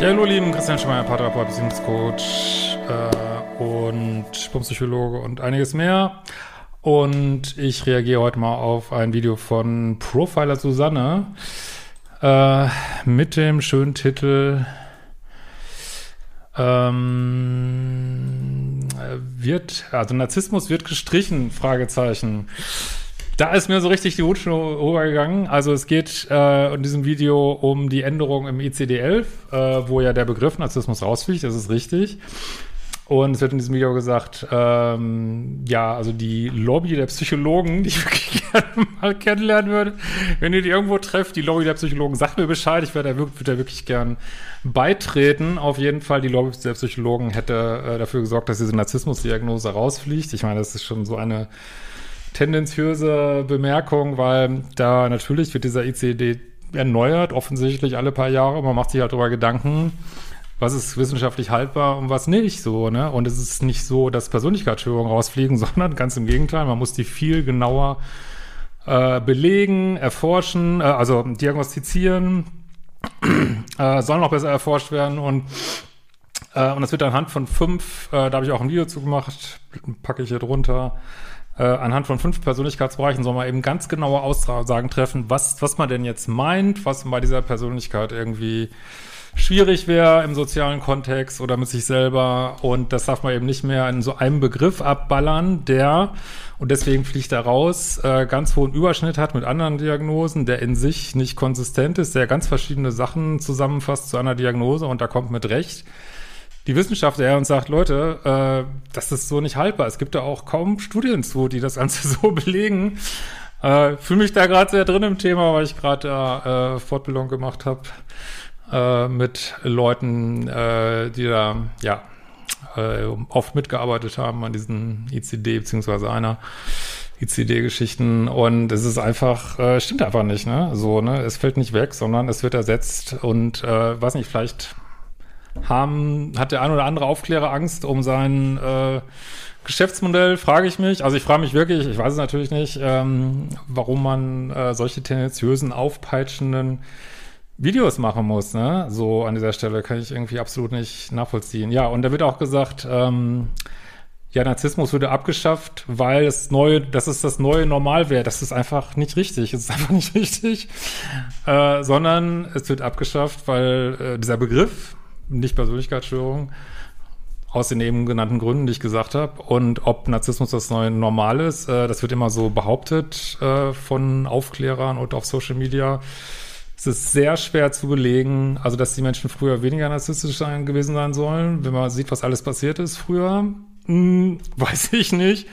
Ja, hallo lieben, Christian Schmeier, Paartherapeut, Beziehungscoach äh, und Psychologe und einiges mehr. Und ich reagiere heute mal auf ein Video von Profiler Susanne äh, mit dem schönen Titel ähm, wird, also Narzissmus wird gestrichen, Fragezeichen. Da ist mir so richtig die Hutschnur rübergegangen. Also es geht äh, in diesem Video um die Änderung im ICD-11, äh, wo ja der Begriff Narzissmus rausfliegt, das ist richtig. Und es wird in diesem Video gesagt, ähm, ja, also die Lobby der Psychologen, die ich wirklich gerne mal kennenlernen würde, wenn ihr die irgendwo trefft, die Lobby der Psychologen, sagt mir Bescheid, ich würde da, wirklich, würde da wirklich gern beitreten. Auf jeden Fall, die Lobby der Psychologen hätte äh, dafür gesorgt, dass diese Narzissmusdiagnose rausfliegt. Ich meine, das ist schon so eine tendenziöse Bemerkung, weil da natürlich wird dieser ICD erneuert, offensichtlich alle paar Jahre. Man macht sich halt darüber Gedanken, was ist wissenschaftlich haltbar und was nicht so, ne? Und es ist nicht so, dass Persönlichkeitsstörungen rausfliegen, sondern ganz im Gegenteil, man muss die viel genauer äh, belegen, erforschen, äh, also diagnostizieren, äh, sollen noch besser erforscht werden und äh, und das wird anhand von fünf, äh, da habe ich auch ein Video zu gemacht, packe ich hier drunter, äh, anhand von fünf Persönlichkeitsbereichen soll man eben ganz genaue Aussagen treffen, was, was man denn jetzt meint, was bei dieser Persönlichkeit irgendwie schwierig wäre im sozialen Kontext oder mit sich selber. Und das darf man eben nicht mehr in so einem Begriff abballern, der, und deswegen fliegt er raus, äh, ganz hohen Überschnitt hat mit anderen Diagnosen, der in sich nicht konsistent ist, der ganz verschiedene Sachen zusammenfasst zu einer Diagnose und da kommt mit Recht die Wissenschaft her und sagt, Leute, äh, das ist so nicht haltbar. Es gibt da auch kaum Studien zu, die das Ganze so belegen. Äh, Fühle mich da gerade sehr drin im Thema, weil ich gerade äh, Fortbildung gemacht habe äh, mit Leuten, äh, die da ja äh, oft mitgearbeitet haben an diesen ICD beziehungsweise einer ICD-Geschichten und es ist einfach, äh, stimmt einfach nicht, ne? So, ne? Es fällt nicht weg, sondern es wird ersetzt und äh, weiß nicht, vielleicht haben, hat der ein oder andere Aufklärer Angst um sein äh, Geschäftsmodell, frage ich mich. Also ich frage mich wirklich, ich weiß es natürlich nicht, ähm, warum man äh, solche tendenziösen, aufpeitschenden Videos machen muss, ne? So an dieser Stelle kann ich irgendwie absolut nicht nachvollziehen. Ja, und da wird auch gesagt, ähm, ja, Narzissmus würde abgeschafft, weil es neu, das ist das neue Normalwert. Das ist einfach nicht richtig. Es ist einfach nicht richtig. Äh, sondern es wird abgeschafft, weil äh, dieser Begriff, nicht Persönlichkeitsstörung, aus den eben genannten Gründen, die ich gesagt habe. Und ob Narzissmus das neue Normal ist, äh, das wird immer so behauptet äh, von Aufklärern und auf Social Media. Es ist sehr schwer zu belegen, also dass die Menschen früher weniger narzisstisch gewesen sein sollen. Wenn man sieht, was alles passiert ist früher, hm, weiß ich nicht.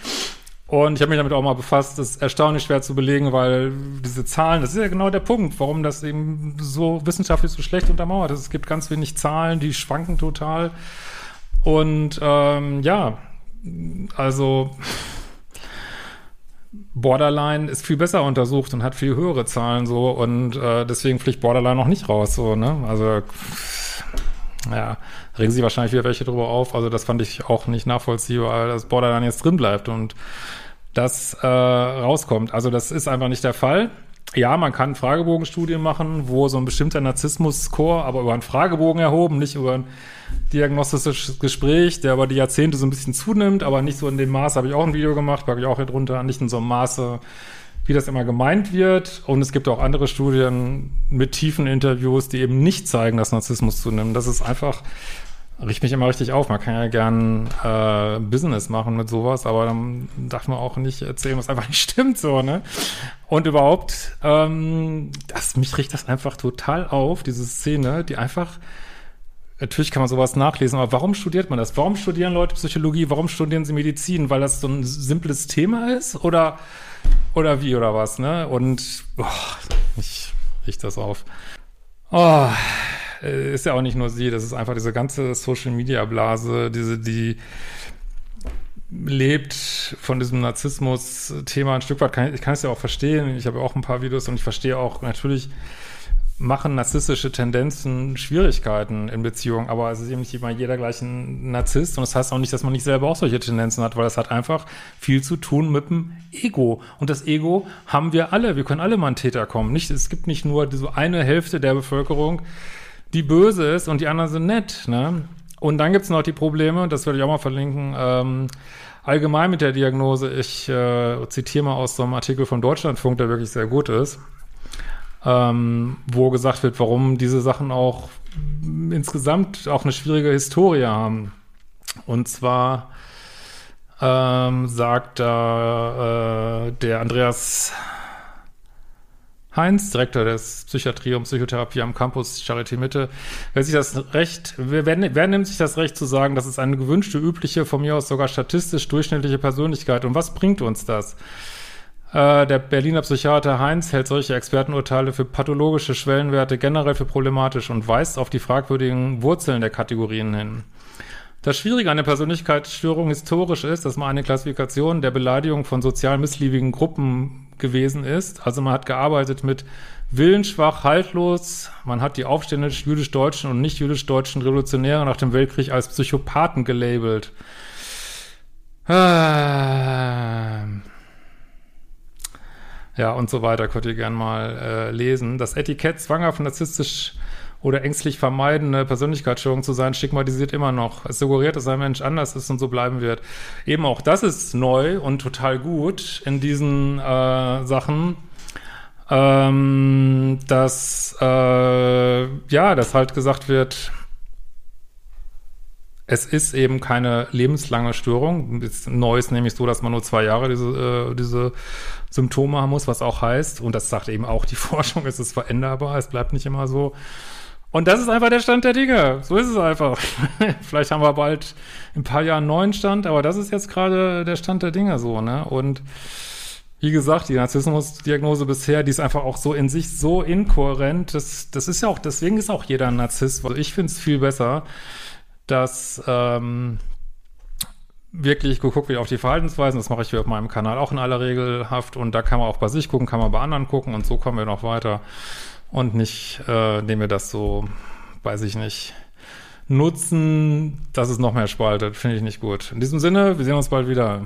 Und ich habe mich damit auch mal befasst. Das ist erstaunlich schwer zu belegen, weil diese Zahlen, das ist ja genau der Punkt, warum das eben so wissenschaftlich so schlecht untermauert ist. Es gibt ganz wenig Zahlen, die schwanken total. Und ähm, ja, also Borderline ist viel besser untersucht und hat viel höhere Zahlen so und äh, deswegen fliegt Borderline noch nicht raus so ne also ja regen sich wahrscheinlich wieder welche drüber auf. Also das fand ich auch nicht nachvollziehbar dass Borderline jetzt drin bleibt und das äh, rauskommt. Also das ist einfach nicht der Fall. Ja, man kann Fragebogenstudien machen, wo so ein bestimmter Narzissmus-Score, aber über einen Fragebogen erhoben, nicht über ein diagnostisches Gespräch, der über die Jahrzehnte so ein bisschen zunimmt, aber nicht so in dem Maße, habe ich auch ein Video gemacht, packe ich auch hier drunter, nicht in so einem Maße, wie das immer gemeint wird. Und es gibt auch andere Studien mit tiefen Interviews, die eben nicht zeigen, dass Narzissmus zunimmt. Das ist einfach riecht mich immer richtig auf. Man kann ja gern äh, Business machen mit sowas, aber dann darf man auch nicht erzählen, was einfach nicht stimmt, so, ne? Und überhaupt, ähm, das, mich riecht das einfach total auf, diese Szene, die einfach, natürlich kann man sowas nachlesen, aber warum studiert man das? Warum studieren Leute Psychologie? Warum studieren sie Medizin? Weil das so ein simples Thema ist? Oder, oder wie, oder was, ne? Und, boah, mich riecht das auf. Oh, äh, ist ja auch nicht nur sie, das ist einfach diese ganze Social Media Blase, diese, die lebt von diesem Narzissmus-Thema ein Stück weit. Ich kann es ja auch verstehen. Ich habe auch ein paar Videos und ich verstehe auch natürlich, machen narzisstische Tendenzen Schwierigkeiten in Beziehungen, aber es ist eben nicht immer jeder gleich ein Narzisst und das heißt auch nicht, dass man nicht selber auch solche Tendenzen hat, weil das hat einfach viel zu tun mit dem Ego und das Ego haben wir alle, wir können alle mal ein Täter kommen. Nicht, es gibt nicht nur so eine Hälfte der Bevölkerung, die böse ist und die anderen sind nett. Ne? Und dann gibt's noch die Probleme, das werde ich auch mal verlinken, ähm, allgemein mit der Diagnose. Ich äh, zitiere mal aus so einem Artikel vom Deutschlandfunk, der wirklich sehr gut ist, ähm, wo gesagt wird, warum diese Sachen auch insgesamt auch eine schwierige Historie haben. Und zwar ähm, sagt da äh, der Andreas Heinz, Direktor des Psychiatrie und Psychotherapie am Campus Charité Mitte, wer sich das Recht, wer, wer, nimmt sich das Recht zu sagen, das ist eine gewünschte, übliche, von mir aus sogar statistisch durchschnittliche Persönlichkeit? Und was bringt uns das? Äh, der Berliner Psychiater Heinz hält solche Expertenurteile für pathologische Schwellenwerte generell für problematisch und weist auf die fragwürdigen Wurzeln der Kategorien hin. Das Schwierige an der Persönlichkeitsstörung historisch ist, dass man eine Klassifikation der Beleidigung von sozial missliebigen Gruppen gewesen ist. Also man hat gearbeitet mit willensschwach, haltlos. Man hat die Aufstände des jüdisch-deutschen und nicht jüdisch-deutschen Revolutionäre nach dem Weltkrieg als Psychopathen gelabelt. Ah. Ja, und so weiter könnt ihr gerne mal äh, lesen. Das Etikett zwanghaft narzisstisch oder ängstlich vermeidende Persönlichkeitsstörung zu sein, stigmatisiert immer noch. Es suggeriert, dass ein Mensch anders ist und so bleiben wird. Eben auch das ist neu und total gut in diesen äh, Sachen, ähm, dass äh, ja, dass halt gesagt wird, es ist eben keine lebenslange Störung. neu ist nämlich so, dass man nur zwei Jahre diese, äh, diese Symptome haben muss, was auch heißt, und das sagt eben auch die Forschung, es ist veränderbar, es bleibt nicht immer so. Und das ist einfach der Stand der Dinge. So ist es einfach. Vielleicht haben wir bald in ein paar Jahren einen neuen Stand, aber das ist jetzt gerade der Stand der Dinge so, ne? Und wie gesagt, die Narzissmusdiagnose bisher, die ist einfach auch so in sich so inkohärent. Das, das ist ja auch, deswegen ist auch jeder ein Narzisst. Also ich finde es viel besser, dass ähm, wirklich geguckt wird auf die Verhaltensweisen. Das mache ich auf meinem Kanal auch in aller Regel haft. Und da kann man auch bei sich gucken, kann man bei anderen gucken und so kommen wir noch weiter und nicht, äh, indem wir das so, weiß ich nicht, nutzen, dass es noch mehr spaltet. Finde ich nicht gut. In diesem Sinne, wir sehen uns bald wieder.